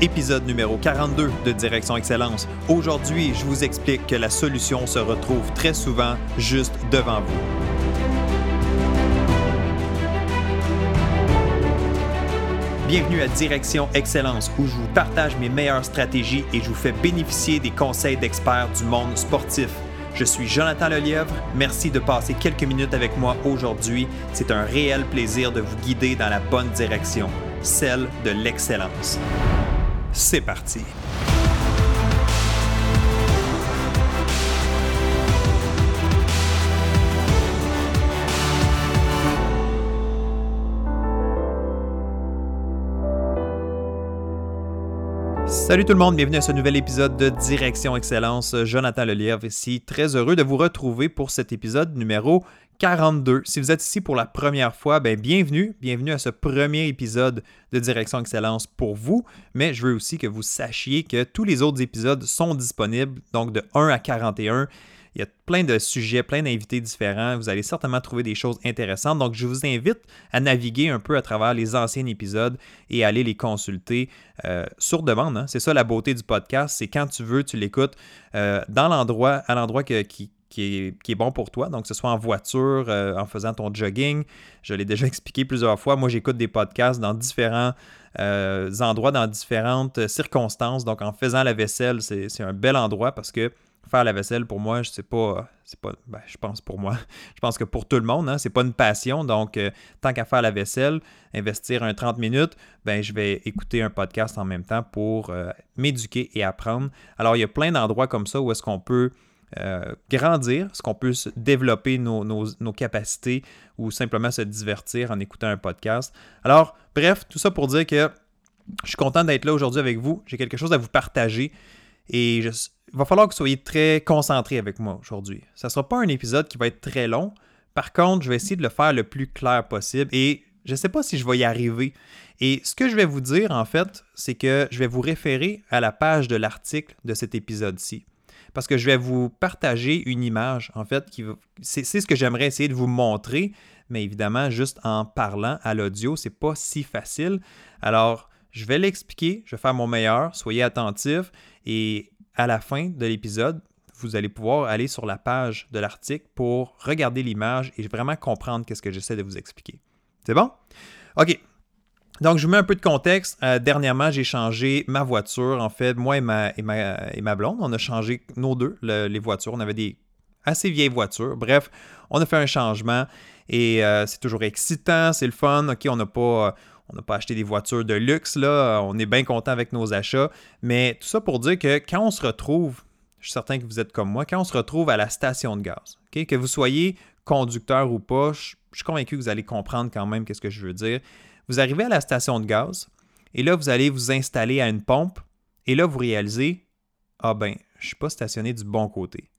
épisode numéro 42 de Direction Excellence. Aujourd'hui, je vous explique que la solution se retrouve très souvent juste devant vous. Bienvenue à Direction Excellence où je vous partage mes meilleures stratégies et je vous fais bénéficier des conseils d'experts du monde sportif. Je suis Jonathan Lelièvre. Merci de passer quelques minutes avec moi aujourd'hui. C'est un réel plaisir de vous guider dans la bonne direction, celle de l'excellence. C'est parti. Salut tout le monde, bienvenue à ce nouvel épisode de Direction Excellence. Jonathan Lelièvre ici, très heureux de vous retrouver pour cet épisode numéro 42. Si vous êtes ici pour la première fois, ben bienvenue, bienvenue à ce premier épisode de Direction Excellence pour vous, mais je veux aussi que vous sachiez que tous les autres épisodes sont disponibles, donc de 1 à 41. Il y a plein de sujets, plein d'invités différents. Vous allez certainement trouver des choses intéressantes. Donc, je vous invite à naviguer un peu à travers les anciens épisodes et aller les consulter euh, sur demande. Hein. C'est ça la beauté du podcast. C'est quand tu veux, tu l'écoutes euh, dans l'endroit, à l'endroit qui, qui est, bon pour toi. Donc, que ce soit en voiture, euh, en faisant ton jogging. Je l'ai déjà expliqué plusieurs fois. Moi, j'écoute des podcasts dans différents endroits, dans différentes circonstances. Donc, en faisant la vaisselle, c'est un bel endroit parce que faire la vaisselle, pour moi, c'est pas, c'est pas, ben, je pense pour moi, je pense que pour tout le monde, hein, c'est pas une passion. Donc, euh, tant qu'à faire la vaisselle, investir un 30 minutes, ben, je vais écouter un podcast en même temps pour euh, m'éduquer et apprendre. Alors, il y a plein d'endroits comme ça où est-ce qu'on peut euh, grandir, est-ce qu'on peut développer nos, capacités ou simplement se divertir en écoutant un podcast. Alors, bref, tout ça pour dire que je suis content d'être là aujourd'hui avec vous. J'ai quelque chose à vous partager. Et il va falloir que vous soyez très concentré avec moi aujourd'hui. Ça ne sera pas un épisode qui va être très long. Par contre, je vais essayer de le faire le plus clair possible et je ne sais pas si je vais y arriver. Et ce que je vais vous dire, en fait, c'est que je vais vous référer à la page de l'article de cet épisode-ci. Parce que je vais vous partager une image, en fait, c'est ce que j'aimerais essayer de vous montrer, mais évidemment, juste en parlant à l'audio, c'est pas si facile. Alors, je vais l'expliquer, je vais faire mon meilleur, soyez attentifs et à la fin de l'épisode, vous allez pouvoir aller sur la page de l'article pour regarder l'image et vraiment comprendre qu'est-ce que j'essaie de vous expliquer. C'est bon? OK. Donc, je vous mets un peu de contexte. Euh, dernièrement, j'ai changé ma voiture. En fait, moi et ma, blonde, on a changé nos deux, les voitures. On avait des assez vieilles voitures. Bref, on a fait un changement et euh, c'est toujours excitant, c'est le fun. OK, on n'a pas on n'a pas acheté des voitures de luxe, là, on est bien content avec nos achats. Mais tout ça pour dire que quand on se retrouve, je suis certain que vous êtes comme moi, quand on se retrouve à la station de gaz, que vous soyez conducteur ou pas, je, suis convaincu que vous allez comprendre quand même qu'est-ce que je veux dire. Vous arrivez à la station de gaz et là, vous allez vous installer à une pompe et là, vous réalisez, ah ben, je ne suis pas stationné du bon côté.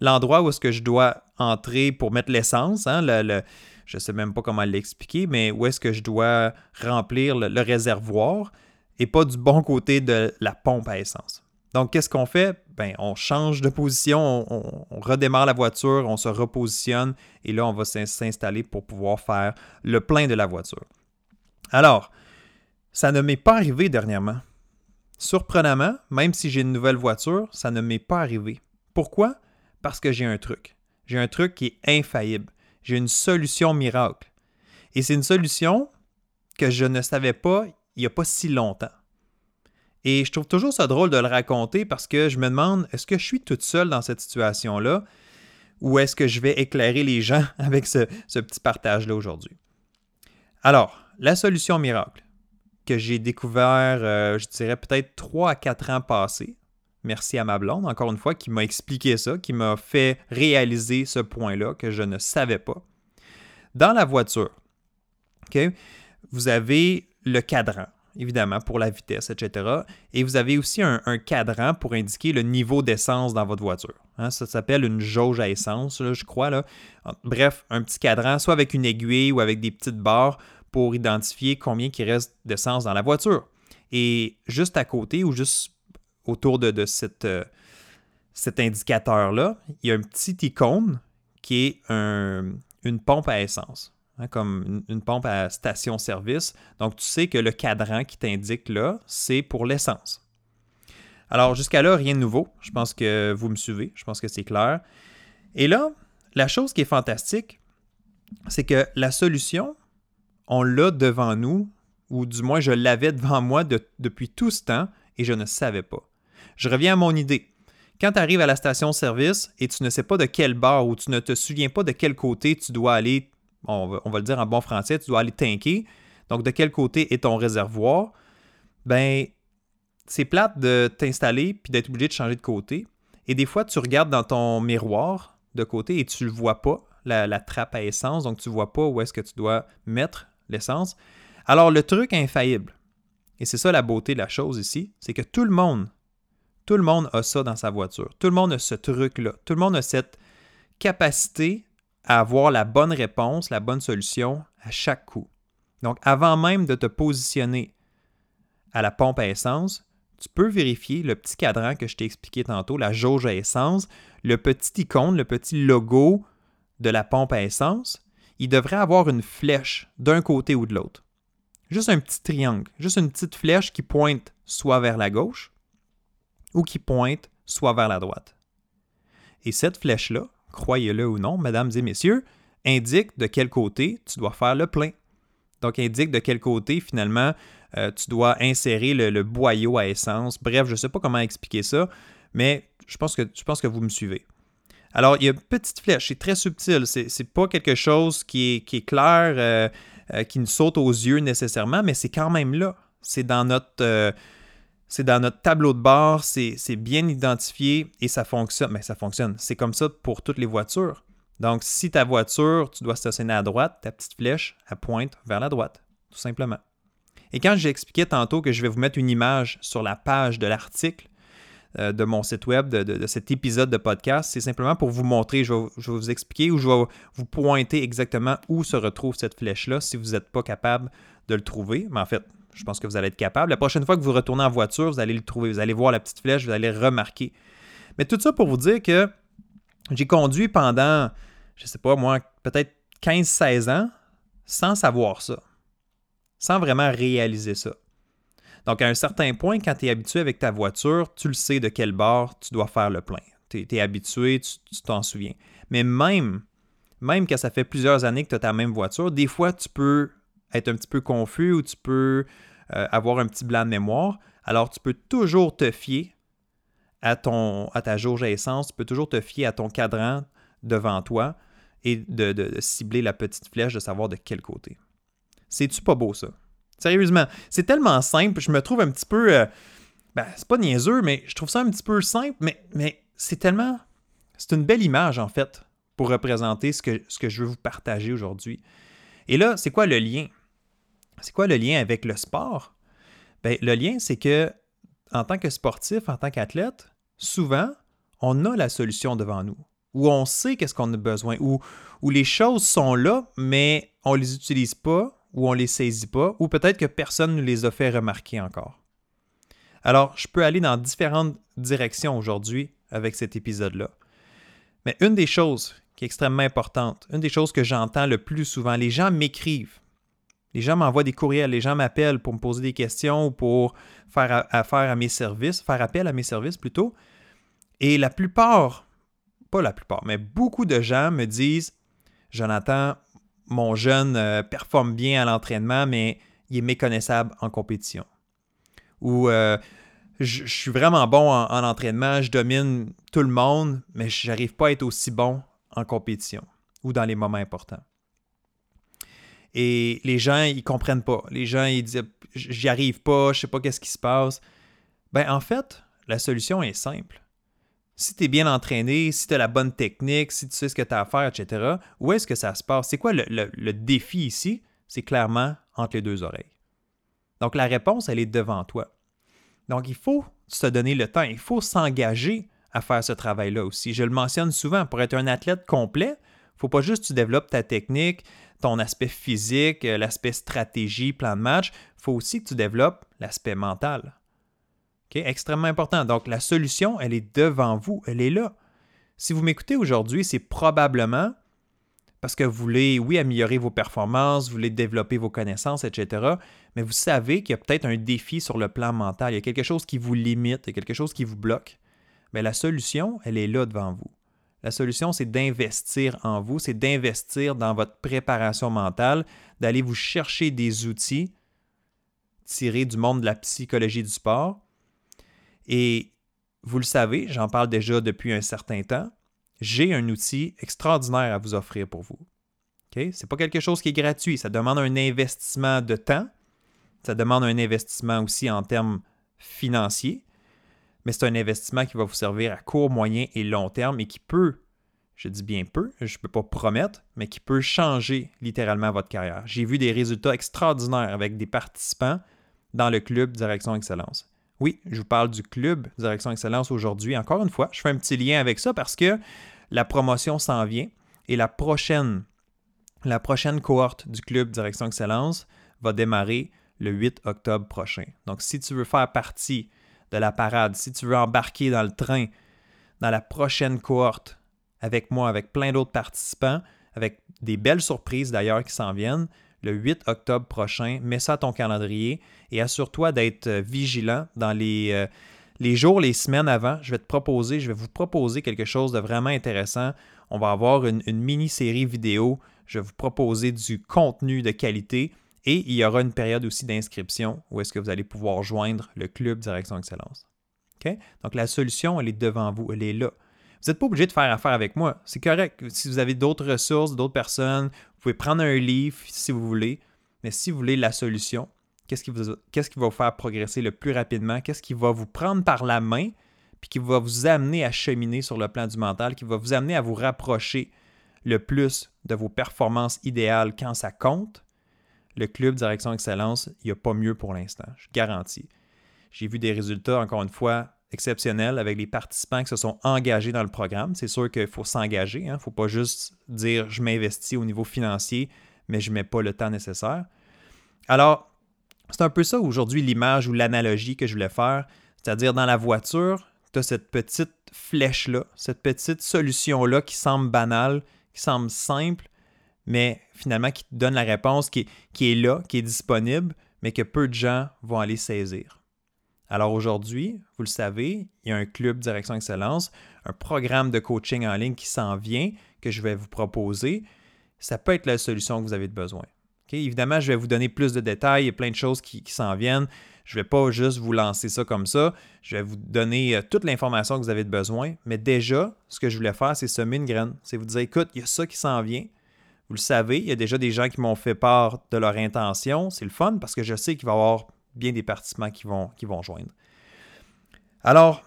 L'endroit où est-ce que je dois entrer pour mettre l'essence, hein, je ne sais même pas comment l'expliquer, mais où est-ce que je dois remplir le, réservoir et pas du bon côté de la pompe à essence. Donc, qu'est-ce qu'on fait? Ben, on change de position, on, redémarre la voiture, on se repositionne et là, on va s'installer pour pouvoir faire le plein de la voiture. Alors, ça ne m'est pas arrivé dernièrement. Surprenamment, même si j'ai une nouvelle voiture, ça ne m'est pas arrivé. Pourquoi? Parce que j'ai un truc. J'ai un truc qui est infaillible j'ai une solution miracle. Et c'est une solution que je ne savais pas il n'y a pas si longtemps. Et je trouve toujours ça drôle de le raconter parce que je me demande, est-ce que je suis toute seule dans cette situation-là ou est-ce que je vais éclairer les gens avec ce, petit partage-là aujourd'hui? Alors, la solution miracle que j'ai découvert, euh, je dirais peut-être 3 à 4 ans passés, Merci à ma blonde, encore une fois, qui m'a expliqué ça, qui m'a fait réaliser ce point-là que je ne savais pas. Dans la voiture, vous avez le cadran, évidemment, pour la vitesse, etc. Et vous avez aussi un, cadran pour indiquer le niveau d'essence dans votre voiture. Hein. ça s'appelle une jauge à essence, je crois. Bref, un petit cadran, soit avec une aiguille ou avec des petites barres pour identifier combien il reste d'essence dans la voiture. Et juste à côté ou juste autour de, cette, euh, cet indicateur-là, il y a un petit icône qui est une pompe à essence. hein, comme une, pompe à station-service. Donc, tu sais que le cadran qui t'indique là, c'est pour l'essence. Alors, jusqu'à là, rien de nouveau. Je pense que vous me suivez. Je pense que c'est clair. Et là, la chose qui est fantastique, c'est que la solution, on l'a devant nous, ou du moins je l'avais devant moi depuis tout ce temps et je ne savais pas. Je reviens à mon idée. Quand tu arrives à la station-service et tu ne sais pas de quel bar ou tu ne te souviens pas de quel côté tu dois aller, on va, le dire en bon français, tu dois aller tanker, donc de quel côté est ton réservoir, ben c'est plate de t'installer puis d'être obligé de changer de côté. Et des fois, tu regardes dans ton miroir de côté et tu ne vois pas, la, trappe à essence, donc tu ne vois pas où est-ce que tu dois mettre l'essence. Alors le truc infaillible, et c'est ça la beauté de la chose ici, c'est que tout le monde, tout le monde a ça dans sa voiture. Tout le monde a ce truc-là. Tout le monde a cette capacité à avoir la bonne réponse, la bonne solution à chaque coup. Donc avant même de te positionner à la pompe à essence, tu peux vérifier le petit cadran que je t'ai expliqué tantôt, la jauge à essence, le petit icône, le petit logo de la pompe à essence, il devrait avoir une flèche d'un côté ou de l'autre. Juste un petit triangle, juste une petite flèche qui pointe soit vers la gauche ou qui pointe soit vers la droite. Et cette flèche-là, croyez-le ou non, mesdames et messieurs, indique de quel côté tu dois faire le plein. Donc, indique de quel côté, finalement, euh, tu dois insérer le, boyau à essence. Bref, je ne sais pas comment expliquer ça, mais je pense que, je pense que vous me suivez. Alors, il y a une petite flèche, c'est très subtil, c'est, n'est pas quelque chose qui est, clair, euh, euh, qui nous saute aux yeux nécessairement, mais c'est quand même là. C'est dans notre, c'est notre tableau de bord, c'est, bien identifié et ça fonctionne. Mais ça fonctionne. C'est comme ça pour toutes les voitures. Donc, si ta voiture, tu dois stationner à droite, ta petite flèche, elle pointe vers la droite, tout simplement. Et quand j'expliquais tantôt que je vais vous mettre une image sur la page de l'article euh, de mon site web, de, cet épisode de podcast, c'est simplement pour vous montrer, je vais, vous expliquer ou je vais vous pointer exactement où se retrouve cette flèche-là si vous n'êtes pas capable de le trouver. Mais en fait, je pense que vous allez être capable. La prochaine fois que vous retournez en voiture, vous allez le trouver. Vous allez voir la petite flèche, vous allez remarquer. Mais tout ça pour vous dire que j'ai conduit pendant, je ne sais pas moi, peut-être 15-16 ans sans savoir ça sans vraiment réaliser ça. Donc, à un certain point, quand tu es habitué avec ta voiture, tu le sais de quel bord tu dois faire le plein. Tu es, habitué, tu t'en souviens. Mais même, même quand ça fait plusieurs années que tu as ta même voiture, des fois, tu peux être un petit peu confus ou tu peux euh, avoir un petit blanc de mémoire. Alors, tu peux toujours te fier à, ton, à ta jauge à essence, tu peux toujours te fier à ton cadran devant toi et de cibler la petite flèche, de savoir de quel côté. C'est-tu pas beau ça? Sérieusement, c'est tellement simple, je me trouve un petit peu. Euh, ben, c'est pas niaiseux, mais je trouve ça un petit peu simple, mais, c'est tellement. C'est une belle image, en fait, pour représenter ce que, je veux vous partager aujourd'hui. Et là, c'est quoi le lien? C'est quoi le lien avec le sport? Ben, le lien, c'est que en tant que sportif, en tant qu'athlète, souvent, on a la solution devant nous, ou on sait qu'est-ce qu'on a besoin, ou, les choses sont là, mais on ne les utilise pas, ou on les saisit pas, ou peut-être que personne ne les a fait remarquer encore. Alors, je peux aller dans différentes directions aujourd'hui avec cet épisode-là. Mais une des choses qui est extrêmement importante, une des choses que j'entends le plus souvent, les gens m'écrivent. Les gens m'envoient des courriels, les gens m'appellent pour me poser des questions ou pour faire affaire à mes services, faire appel à mes services plutôt. Et la plupart, pas la plupart, mais beaucoup de gens me disent Jonathan, mon jeune euh, performe bien à l'entraînement, mais il est méconnaissable en compétition. Ou euh, je, suis vraiment bon en, entraînement, je domine tout le monde, mais je n'arrive pas à être aussi bon en compétition ou dans les moments importants. Et les gens, ils comprennent pas. Les gens, ils disent J'y arrive pas, je sais pas qu'est-ce qui se passe. Ben, en fait, la solution est simple si tu es bien entraîné, si tu as la bonne technique, si tu sais ce que tu as à faire, etc., où est-ce que ça se passe? C'est quoi le, défi ici? C'est clairement entre les deux oreilles. Donc la réponse, elle est devant toi. Donc il faut se donner le temps, il faut s'engager à faire ce travail-là aussi. Je le mentionne souvent, pour être un athlète complet, il ne faut pas juste que tu développes ta technique, ton aspect physique, euh, l'aspect stratégie, plan de match, il faut aussi que tu développes l'aspect mental. Extrêmement important. Donc, la solution, elle est devant vous, elle est là. Si vous m'écoutez aujourd'hui, c'est probablement parce que vous voulez, oui, améliorer vos performances, vous voulez développer vos connaissances, etc. Mais vous savez qu'il y a peut-être un défi sur le plan mental, il y a quelque chose qui vous limite, il y a quelque chose qui vous bloque. Mais la solution, elle est là devant vous. La solution, c'est d'investir en vous, c'est d'investir dans votre préparation mentale, d'aller vous chercher des outils tirés du monde de la psychologie du sport. Et vous le savez, j'en parle déjà depuis un certain temps, j'ai un outil extraordinaire à vous offrir pour vous. Ce n'est pas quelque chose qui est gratuit, ça demande un investissement de temps, ça demande un investissement aussi en termes financiers, mais c'est un investissement qui va vous servir à court, moyen et long terme et qui peut, je dis bien peu, je ne peux pas promettre, mais qui peut changer littéralement votre carrière. J'ai vu des résultats extraordinaires avec des participants dans le club Direction Excellence. Oui, je vous parle du club Direction Excellence aujourd'hui. Encore une fois, je fais un petit lien avec ça parce que la promotion s'en vient et la prochaine, la prochaine cohorte du club Direction Excellence va démarrer le 8 octobre prochain. Donc, si tu veux faire partie de la parade, si tu veux embarquer dans le train, dans la prochaine cohorte, avec moi, avec plein d'autres participants, avec des belles surprises d'ailleurs qui s'en viennent, le 8 octobre prochain, mets ça à ton calendrier et assure-toi d'être vigilant dans les, euh, les jours, les semaines avant, je vais te proposer, je vais vous proposer quelque chose de vraiment intéressant. On va avoir une, mini-série vidéo. Je vais vous proposer du contenu de qualité et il y aura une période aussi d'inscription où est-ce que vous allez pouvoir joindre le club Direction Excellence. Donc la solution, elle est devant vous, elle est là. Vous n'êtes pas obligé de faire affaire avec moi. C'est correct. Si vous avez d'autres ressources, d'autres personnes, pouvez prendre un livre si vous voulez. Mais si vous voulez la solution, Qu'est-ce qui, va vous faire progresser le plus rapidement? Qu'est-ce qui va vous prendre par la main, puis qui va vous amener à cheminer sur le plan du mental, qui va vous amener à vous rapprocher le plus de vos performances idéales quand ça compte? Le club Direction Excellence, il n'y a pas mieux pour l'instant, je garantis. J'ai vu des résultats, encore une fois, exceptionnels avec les participants qui se sont engagés dans le programme. C'est sûr qu'il faut s'engager. Il hein. ne faut pas juste dire je m'investis au niveau financier, mais je ne mets pas le temps nécessaire. Alors, c'est un peu ça aujourd'hui l'image ou l'analogie que je voulais faire. C'est-à-dire dans la voiture, tu as cette petite flèche-là, cette petite solution-là qui semble banale, qui semble simple, mais finalement qui te donne la réponse qui est, là, qui est disponible, mais que peu de gens vont aller saisir. Alors aujourd'hui, vous le savez, il y a un club Direction Excellence, un programme de coaching en ligne qui s'en vient, que je vais vous proposer. Ça peut être la solution que vous avez besoin. Évidemment, je vais vous donner plus de détails et plein de choses qui, s'en viennent. Je ne vais pas juste vous lancer ça comme ça. Je vais vous donner euh, toute l'information que vous avez besoin. Mais déjà, ce que je voulais faire, c'est semer une graine. C'est vous dire, écoute, il y a ça qui s'en vient. Vous le savez, il y a déjà des gens qui m'ont fait part de leur intention. C'est le fun parce que je sais qu'il va y avoir bien des participants qui vont, qui vont joindre. Alors,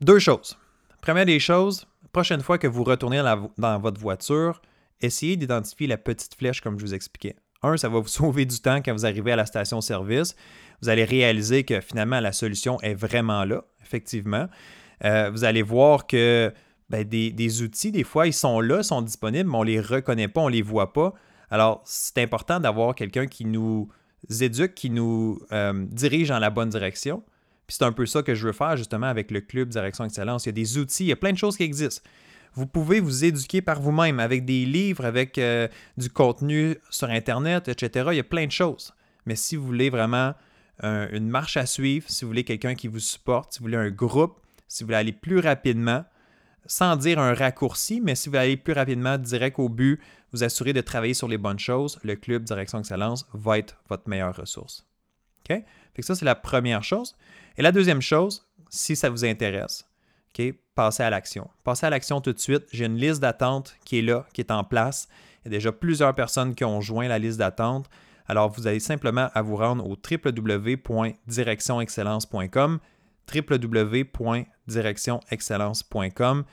deux choses. Première des choses, prochaine fois que vous retournez dans votre voiture, essayez d'identifier la petite flèche comme je vous expliquais. Un, ça va vous sauver du temps quand vous arrivez à la station-service. Vous allez réaliser que finalement la solution est vraiment là, effectivement. Euh, vous allez voir que ben, des, outils, des fois, ils sont là, sont disponibles, mais on ne les reconnaît pas, on ne les voit pas. Alors, c'est important d'avoir quelqu'un qui nous éduque, qui nous euh, dirige dans la bonne direction. Puis c'est un peu ça que je veux faire justement avec le club Direction Excellence. Il y a des outils, il y a plein de choses qui existent. Vous pouvez vous éduquer par vous-même avec des livres, avec euh, du contenu sur Internet, etc. Il y a plein de choses. Mais si vous voulez vraiment une marche à suivre, si vous voulez quelqu'un qui vous supporte, si vous voulez un groupe, si vous voulez aller plus rapidement, sans dire un raccourci, mais si vous voulez aller plus rapidement, direct au but, vous assurer de travailler sur les bonnes choses, le club Direction Excellence va être votre meilleure ressource. Fait ça, c'est la première chose. Et la deuxième chose, si ça vous intéresse, passez à l'action. Passez à l'action tout de suite. J'ai une liste d'attente qui est là, qui est en place. Il y a déjà plusieurs personnes qui ont joint la liste d'attente. Alors, vous allez simplement à vous rendre au www.directionexcellence.com www.directionexcellence.com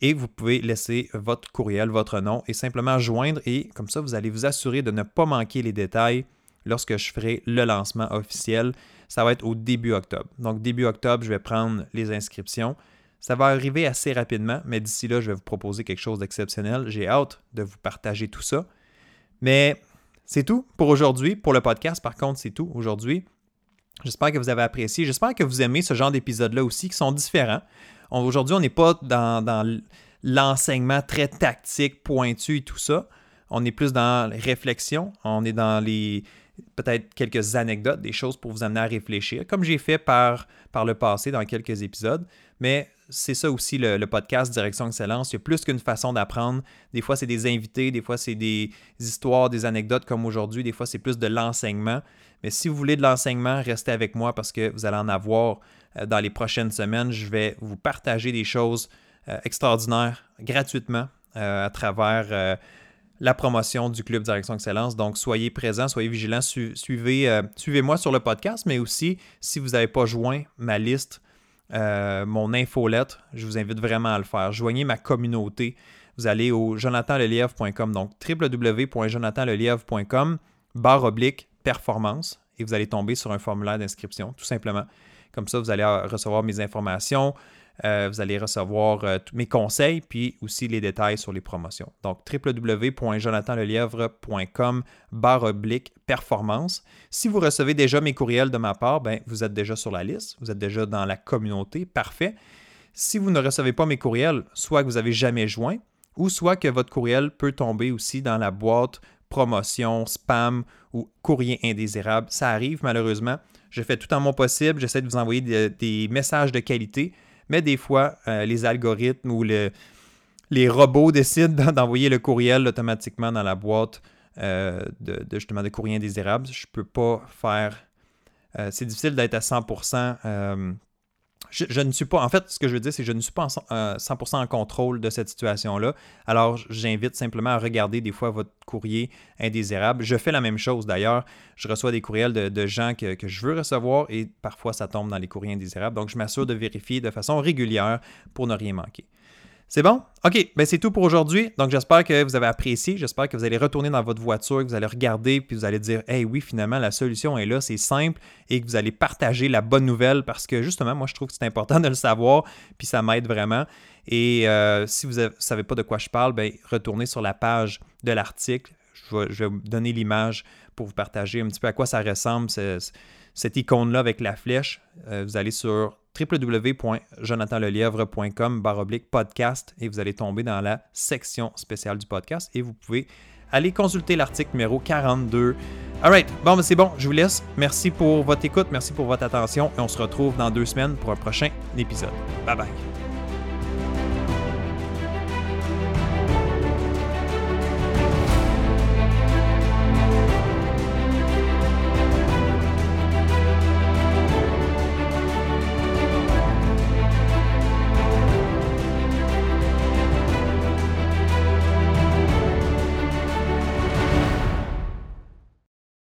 et vous pouvez laisser votre courriel, votre nom et simplement joindre et comme ça, vous allez vous assurer de ne pas manquer les détails lorsque je ferai le lancement officiel. Ça va être au début octobre. Donc, début octobre, je vais prendre les inscriptions. Ça va arriver assez rapidement, mais d'ici là, je vais vous proposer quelque chose d'exceptionnel. J'ai hâte de vous partager tout ça. Mais c'est tout pour aujourd'hui. Pour le podcast, par contre, c'est tout aujourd'hui. J'espère que vous avez apprécié. J'espère que vous aimez ce genre d'épisodes-là aussi, qui sont différents. Aujourd'hui, on n'est pas dans, l'enseignement très tactique, pointu et tout ça. On est plus dans les réflexions, on est dans les peut-être quelques anecdotes, des choses pour vous amener à réfléchir, comme j'ai fait par, par le passé dans quelques épisodes. Mais c'est ça aussi le, podcast Direction Excellence. Il y a plus qu'une façon d'apprendre. Des fois, c'est des invités, des fois, c'est des histoires, des anecdotes comme aujourd'hui, des fois, c'est plus de l'enseignement. Mais si vous voulez de l'enseignement, restez avec moi parce que vous allez en avoir euh, dans les prochaines semaines. Je vais vous partager des choses euh, extraordinaires gratuitement euh, à travers la promotion du Club Direction Excellence. Donc, soyez présents, soyez vigilants, suivez, suivez-moi sur le podcast, mais aussi, si vous n'avez pas joint ma liste, mon infolettre, je vous invite vraiment à le faire. Joignez ma communauté. Vous allez au jonathanlelièvre.com, donc www.jonathanlelièvre.com, barre oblique performance, et vous allez tomber sur un formulaire d'inscription, tout simplement. Comme ça, vous allez recevoir mes informations, euh, vous allez recevoir euh, tous mes conseils, puis aussi les détails sur les promotions. Donc, www.jonathanlelièvre.com barre oblique performance. Si vous recevez déjà mes courriels de ma part, ben, vous êtes déjà sur la liste, vous êtes déjà dans la communauté, parfait. Si vous ne recevez pas mes courriels, soit que vous n'avez jamais joint, ou soit que votre courriel peut tomber aussi dans la boîte promotion, spam ou courrier indésirable. Ça arrive malheureusement. Je fais tout en mon possible, j'essaie de vous envoyer des, messages de qualité, mais des fois, euh, les algorithmes ou les robots décident d'envoyer le courriel automatiquement dans la boîte euh, de, justement de courrier indésirable. Je ne peux pas faire. Euh, c'est difficile d'être à 100% je, ne suis pas, en fait, ce que je veux dire, c'est que je ne suis pas en, 100% euh, en contrôle de cette situation-là. Alors, j'invite simplement à regarder des fois votre courrier indésirable. Je fais la même chose d'ailleurs. Je reçois des courriels de, gens que, que, je veux recevoir et parfois ça tombe dans les courriers indésirables. Donc, je m'assure de vérifier de façon régulière pour ne rien manquer. C'est bon? OK, ben c'est tout pour aujourd'hui. Donc j'espère que vous avez apprécié. J'espère que vous allez retourner dans votre voiture, que vous allez regarder, puis vous allez dire Hey oui, finalement, la solution est là, c'est simple, et que vous allez partager la bonne nouvelle parce que justement, moi je trouve que c'est important de le savoir, puis ça m'aide vraiment. Et euh, si vous ne savez pas de quoi je parle, ben, retournez sur la page de l'article. Je vais, vous donner l'image pour vous partager un petit peu à quoi ça ressemble, cette icône-là avec la flèche. Euh, vous allez sur www.jonathanlelièvre.com podcast et vous allez tomber dans la section spéciale du podcast et vous pouvez aller consulter l'article numéro 42. Alright, bon, ben, c'est bon, je vous laisse. Merci pour votre écoute, merci pour votre attention et on se retrouve dans deux semaines pour un prochain épisode. Bye bye.